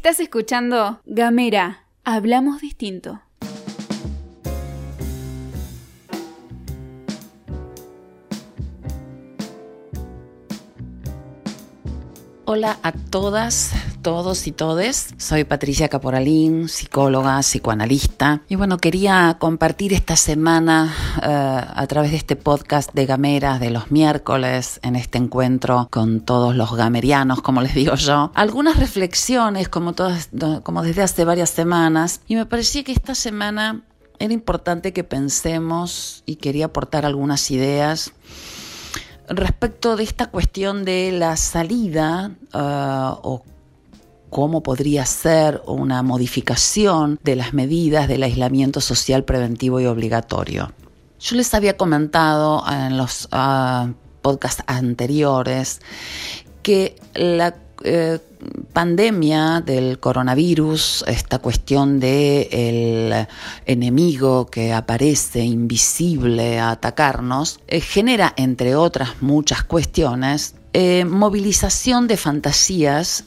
Estás escuchando Gamera, hablamos distinto. Hola a todas, todos y todes. Soy Patricia Caporalín, psicóloga, psicoanalista. Y bueno, quería compartir esta semana eh, a través de este podcast de Gameras de los miércoles, en este encuentro con todos los gamerianos, como les digo yo, algunas reflexiones como, todas, como desde hace varias semanas. Y me parecía que esta semana era importante que pensemos y quería aportar algunas ideas respecto de esta cuestión de la salida uh, o cómo podría ser una modificación de las medidas del aislamiento social preventivo y obligatorio. Yo les había comentado en los uh, podcasts anteriores que la eh, pandemia del coronavirus, esta cuestión de el enemigo que aparece invisible a atacarnos, eh, genera, entre otras muchas cuestiones, eh, movilización de fantasías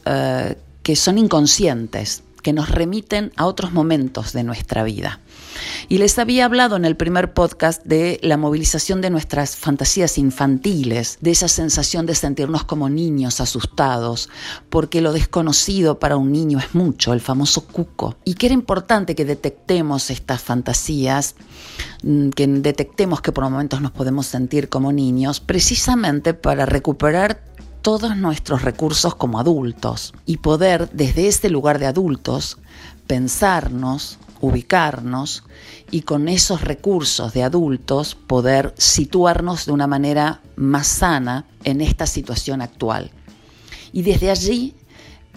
que son inconscientes, que nos remiten a otros momentos de nuestra vida. Y les había hablado en el primer podcast de la movilización de nuestras fantasías infantiles, de esa sensación de sentirnos como niños asustados, porque lo desconocido para un niño es mucho, el famoso cuco, y que era importante que detectemos estas fantasías, mm, que detectemos que por momentos nos podemos sentir como niños, precisamente para recuperar todos nuestros recursos como adultos y poder desde este lugar de adultos pensarnos, ubicarnos y con esos recursos de adultos poder situarnos de una manera más sana en esta situación actual. Y desde allí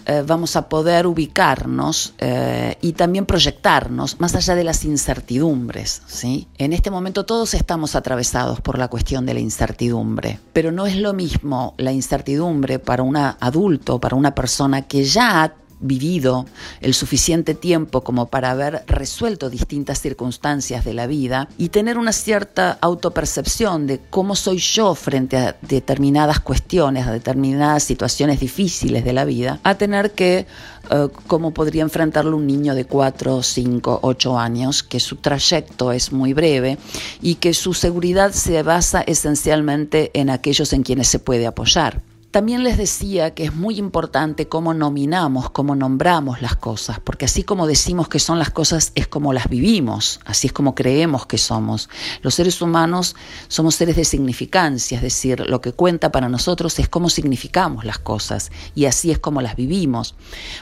eh, vamos a poder ubicarnos eh, y también proyectarnos más allá de las incertidumbres. ¿sí? En este momento todos estamos atravesados por la cuestión de la incertidumbre, pero no es lo mismo la incertidumbre para un adulto, para una persona que ya ha vivido el suficiente tiempo como para haber resuelto distintas circunstancias de la vida y tener una cierta autopercepción de cómo soy yo frente a determinadas cuestiones, a determinadas situaciones difíciles de la vida, a tener que, eh, cómo podría enfrentarlo un niño de 4, 5, 8 años, que su trayecto es muy breve y que su seguridad se basa esencialmente en aquellos en quienes se puede apoyar. También les decía que es muy importante cómo nominamos, cómo nombramos las cosas, porque así como decimos que son las cosas es como las vivimos, así es como creemos que somos. Los seres humanos somos seres de significancia, es decir, lo que cuenta para nosotros es cómo significamos las cosas y así es como las vivimos.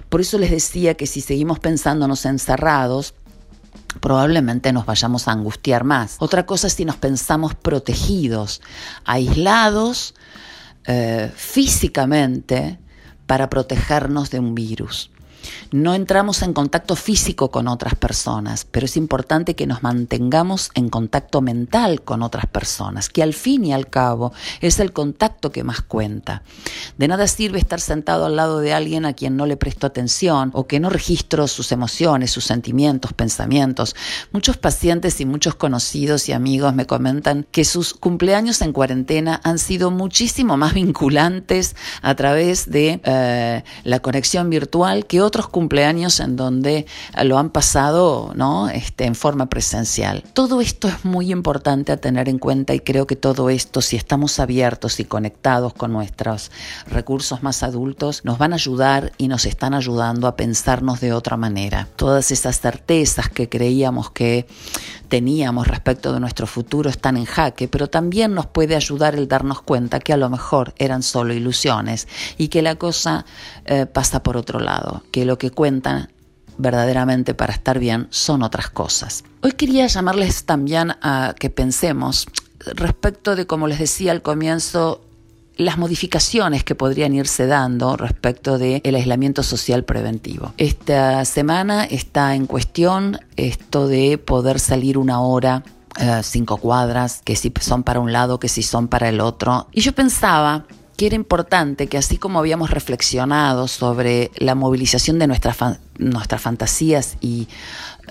Por eso les decía que si seguimos pensándonos encerrados, probablemente nos vayamos a angustiar más. Otra cosa es si nos pensamos protegidos, aislados, eh, físicamente para protegernos de un virus. No entramos en contacto físico con otras personas, pero es importante que nos mantengamos en contacto mental con otras personas, que al fin y al cabo es el contacto que más cuenta. De nada sirve estar sentado al lado de alguien a quien no le presto atención o que no registro sus emociones, sus sentimientos, pensamientos. Muchos pacientes y muchos conocidos y amigos me comentan que sus cumpleaños en cuarentena han sido muchísimo más vinculantes a través de eh, la conexión virtual que otros otros cumpleaños en donde lo han pasado ¿no? este, en forma presencial. Todo esto es muy importante a tener en cuenta y creo que todo esto, si estamos abiertos y conectados con nuestros recursos más adultos, nos van a ayudar y nos están ayudando a pensarnos de otra manera. Todas esas certezas que creíamos que teníamos respecto de nuestro futuro están en jaque, pero también nos puede ayudar el darnos cuenta que a lo mejor eran solo ilusiones y que la cosa eh, pasa por otro lado, que lo que cuentan verdaderamente para estar bien son otras cosas. Hoy quería llamarles también a que pensemos respecto de, como les decía al comienzo, las modificaciones que podrían irse dando respecto del aislamiento social preventivo. Esta semana está en cuestión esto de poder salir una hora eh, cinco cuadras, que si son para un lado, que si son para el otro. Y yo pensaba que era importante que así como habíamos reflexionado sobre la movilización de nuestras, nuestras fantasías y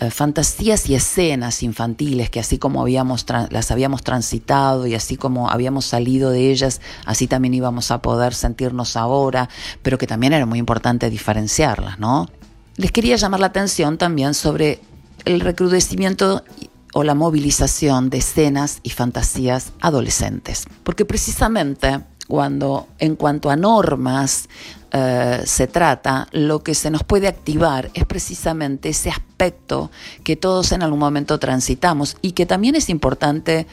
eh, fantasías y escenas infantiles que así como habíamos las habíamos transitado y así como habíamos salido de ellas, así también íbamos a poder sentirnos ahora, pero que también era muy importante diferenciarlas, ¿no? les quería llamar la atención también sobre el recrudecimiento o la movilización de escenas y fantasías adolescentes. Porque precisamente cuando en cuanto a normas eh, se trata, lo que se nos puede activar es precisamente ese aspecto que todos en algún momento transitamos y que también es importante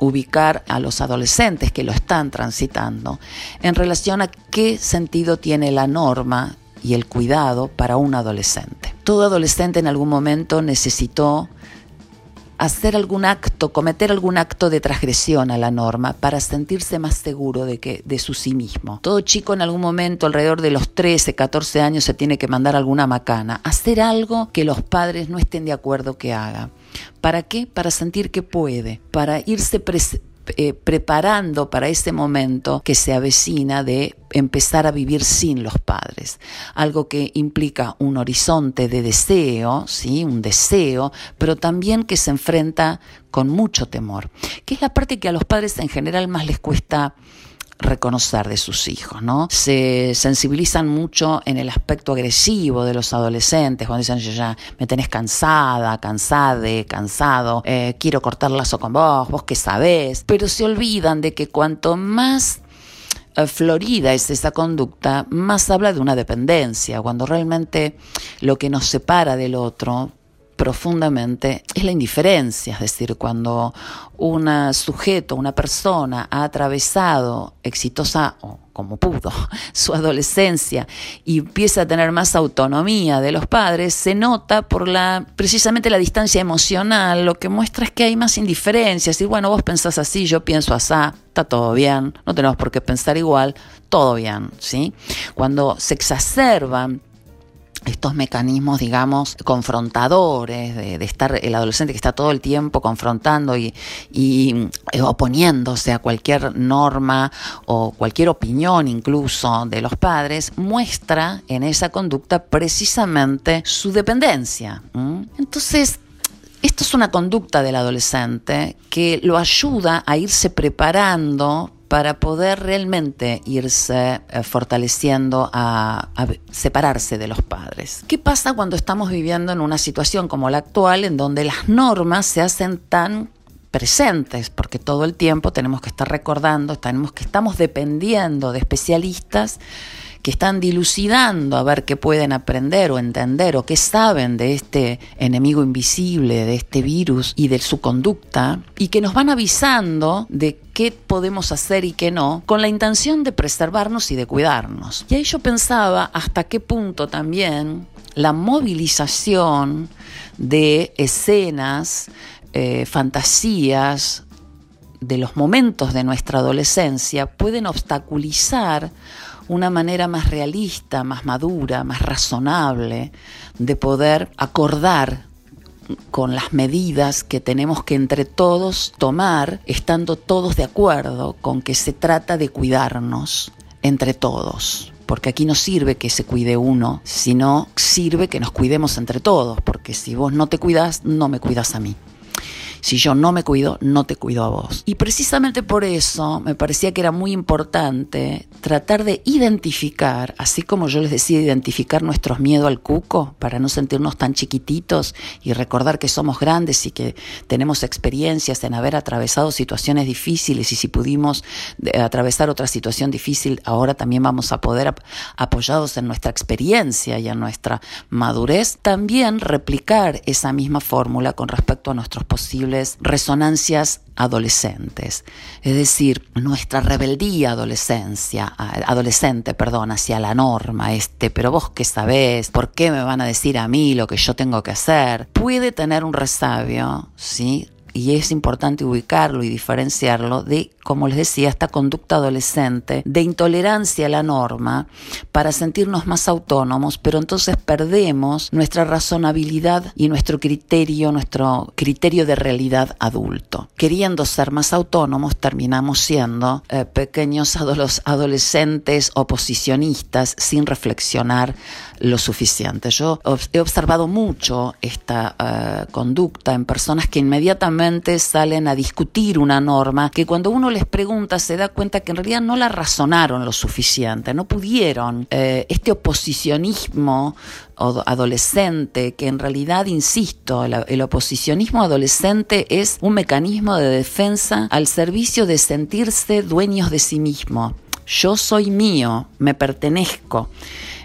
ubicar a los adolescentes que lo están transitando en relación a qué sentido tiene la norma y el cuidado para un adolescente. Todo adolescente en algún momento necesitó hacer algún acto, cometer algún acto de transgresión a la norma para sentirse más seguro de, que, de su sí mismo. Todo chico en algún momento, alrededor de los 13, 14 años, se tiene que mandar alguna macana, hacer algo que los padres no estén de acuerdo que haga. ¿Para qué? Para sentir que puede, para irse eh, preparando para ese momento que se avecina de empezar a vivir sin los padres. Algo que implica un horizonte de deseo, ¿sí? un deseo, pero también que se enfrenta con mucho temor, que es la parte que a los padres en general más les cuesta reconocer de sus hijos, ¿no? Se sensibilizan mucho en el aspecto agresivo de los adolescentes, cuando dicen, yo ya me tenés cansada, cansade, cansado, eh, quiero cortar lazo con vos, vos que sabés, pero se olvidan de que cuanto más eh, florida es esa conducta, más habla de una dependencia, cuando realmente lo que nos separa del otro profundamente es la indiferencia, es decir, cuando un sujeto, una persona ha atravesado exitosa o como pudo su adolescencia y empieza a tener más autonomía de los padres, se nota por la precisamente la distancia emocional, lo que muestra es que hay más indiferencia, y bueno, vos pensás así, yo pienso así, está todo bien, no tenemos por qué pensar igual, todo bien, ¿sí? Cuando se exacerban estos mecanismos, digamos, confrontadores, de, estar el adolescente que está todo el tiempo confrontando y, eh, oponiéndose a cualquier norma o cualquier opinión incluso de los padres, muestra en esa conducta precisamente su dependencia. Entonces, esto es una conducta del adolescente que lo ayuda a irse preparando para poder realmente irse eh, fortaleciendo a, separarse de los padres. ¿Qué pasa cuando estamos viviendo en una situación como la actual en donde las normas se hacen tan presentes, porque todo el tiempo tenemos que estar recordando, tenemos que estamos dependiendo de especialistas que están dilucidando a ver qué pueden aprender o entender o qué saben de este enemigo invisible, de este virus y de su conducta, y que nos van avisando de qué podemos hacer y qué no, con la intención de preservarnos y de cuidarnos. Y ahí yo pensaba hasta qué punto también la movilización de escenas, eh, fantasías, de los momentos de nuestra adolescencia pueden obstaculizar una manera más realista, más madura, más razonable de poder acordar con las medidas que tenemos que entre todos tomar, estando todos de acuerdo con que se trata de cuidarnos entre todos. Porque aquí no sirve que se cuide uno, sino sirve que nos cuidemos entre todos, porque si vos no te cuidas, no me cuidas a mí. Si yo no me cuido, no te cuido a vos. Y precisamente por eso me parecía que era muy importante tratar de identificar, así como yo les decía, identificar nuestros miedos al cuco para no sentirnos tan chiquititos y recordar que somos grandes y que tenemos experiencias en haber atravesado situaciones difíciles y si pudimos eh, atravesar otra situación difícil, ahora también vamos a poder, apoyados en nuestra experiencia y en nuestra madurez, también replicar esa misma fórmula con respecto a nuestros posibles resonancias adolescentes, es decir, nuestra rebeldía adolescencia, adolescente, perdón, hacia la norma, este, pero vos qué sabés, ¿por qué me van a decir a mí lo que yo tengo que hacer? Puede tener un resabio, ¿sí? y es importante ubicarlo y diferenciarlo de, como les decía, esta conducta adolescente de intolerancia a la norma para sentirnos más autónomos, pero entonces perdemos nuestra razonabilidad y nuestro criterio, nuestro criterio de realidad adulto. Queriendo ser más autónomos, terminamos siendo eh, pequeños adolescentes oposicionistas sin reflexionar lo suficiente. Yo he observado mucho esta eh, conducta en personas que inmediatamente salen a discutir una norma que cuando uno les les pregunta se da cuenta que en realidad no la razonaron lo suficiente, no pudieron. Eh, este oposicionismo adolescente, que en realidad, insisto, el, oposicionismo adolescente es un mecanismo de defensa al servicio de sentirse dueños de sí mismo. Yo soy mío, me pertenezco.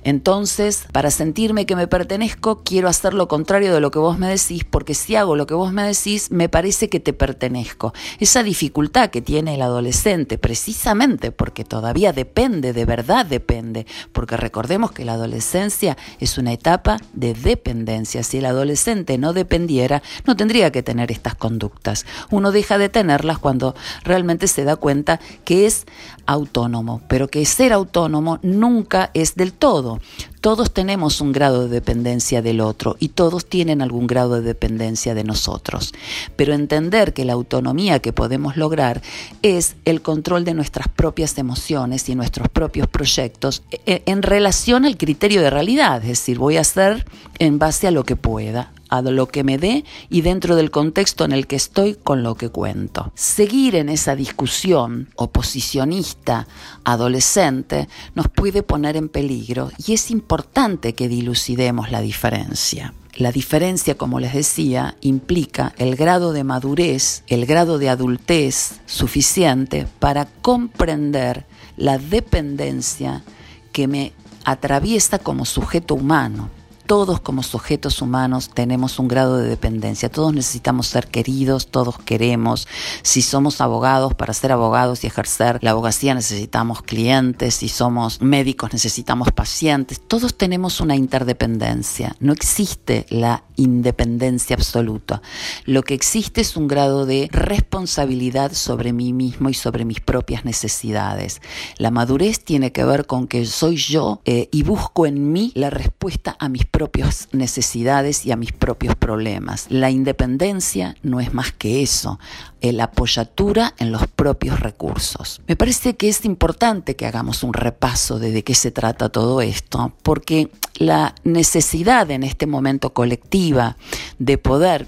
Entonces, para sentirme que me pertenezco, quiero hacer lo contrario de lo que vos me decís, porque si hago lo que vos me decís, me parece que te pertenezco. Esa dificultad que tiene el adolescente, precisamente porque todavía depende, de verdad depende, porque recordemos que la adolescencia es una etapa de dependencia. Si el adolescente no dependiera, no tendría que tener estas conductas. Uno deja de tenerlas cuando realmente se da cuenta que es autónomo, pero que ser autónomo nunca es del todo. Todos tenemos un grado de dependencia del otro y todos tienen algún grado de dependencia de nosotros. Pero entender que la autonomía que podemos lograr es el control de nuestras propias emociones y nuestros propios proyectos e, en relación al criterio de realidad, es decir, voy a hacer en base a lo que pueda lo que me dé y dentro del contexto en el que estoy con lo que cuento. Seguir en esa discusión oposicionista adolescente nos puede poner en peligro y es importante que dilucidemos la diferencia. La diferencia, como les decía, implica el grado de madurez, el grado de adultez suficiente para comprender la dependencia que me atraviesa como sujeto humano todos como sujetos humanos tenemos un grado de dependencia, todos necesitamos ser queridos, todos queremos, si somos abogados, para ser abogados y ejercer la abogacía necesitamos clientes, si somos médicos necesitamos pacientes, todos tenemos una interdependencia, no existe la independencia absoluta, lo que existe es un grado de responsabilidad sobre mí mismo y sobre mis propias necesidades. La madurez tiene que ver con que soy yo eh, y busco en mí la respuesta a mis propias necesidades y a mis propios problemas. La independencia no es más que eso, la apoyatura en los propios recursos. Me parece que es importante que hagamos un repaso de de qué se trata todo esto, porque la necesidad en este momento colectiva de poder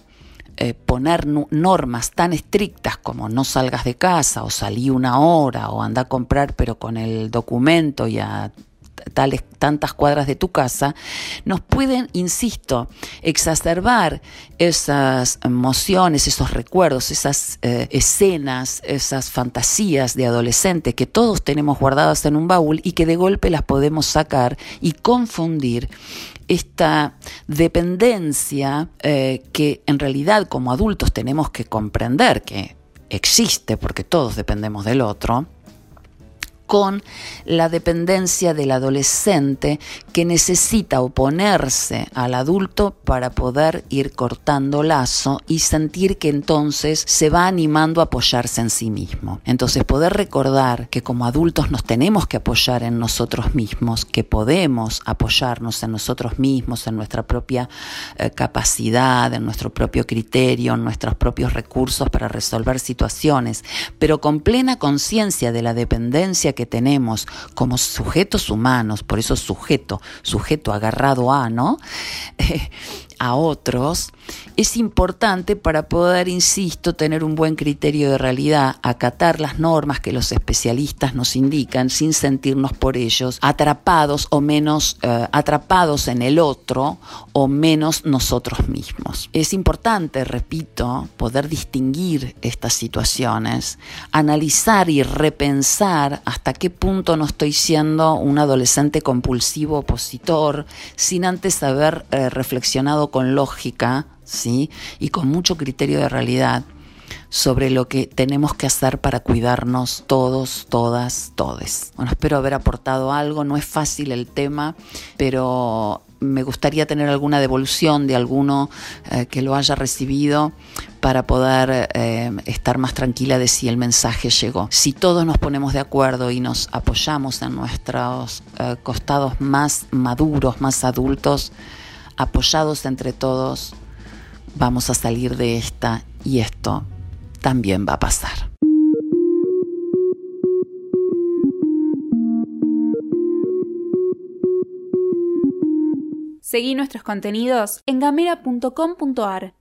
eh, poner normas tan estrictas como no salgas de casa o salí una hora o anda a comprar pero con el documento y a tales tantas cuadras de tu casa, nos pueden, insisto, exacerbar esas emociones, esos recuerdos, esas eh, escenas, esas fantasías de adolescente que todos tenemos guardadas en un baúl y que de golpe las podemos sacar y confundir esta dependencia eh, que en realidad como adultos tenemos que comprender que existe porque todos dependemos del otro, con la dependencia del adolescente que necesita oponerse al adulto para poder ir cortando lazo y sentir que entonces se va animando a apoyarse en sí mismo. Entonces poder recordar que como adultos nos tenemos que apoyar en nosotros mismos, que podemos apoyarnos en nosotros mismos, en nuestra propia eh, capacidad, en nuestro propio criterio, en nuestros propios recursos para resolver situaciones, pero con plena conciencia de la dependencia que tenemos como sujetos humanos, por eso sujeto, sujeto agarrado a, ¿no? a otros, es importante para poder, insisto, tener un buen criterio de realidad, acatar las normas que los especialistas nos indican sin sentirnos por ellos atrapados o menos eh, atrapados en el otro o menos nosotros mismos. Es importante, repito, poder distinguir estas situaciones, analizar y repensar hasta qué punto no estoy siendo un adolescente compulsivo opositor sin antes haber eh, reflexionado con lógica ¿sí? y con mucho criterio de realidad sobre lo que tenemos que hacer para cuidarnos todos, todas, todes. Bueno, espero haber aportado algo, no es fácil el tema, pero me gustaría tener alguna devolución de alguno eh, que lo haya recibido para poder eh, estar más tranquila de si el mensaje llegó. Si todos nos ponemos de acuerdo y nos apoyamos en nuestros eh, costados más maduros, más adultos, apoyados entre todos, vamos a salir de esta y esto también va a pasar. Seguí nuestros contenidos en gamera.com.ar.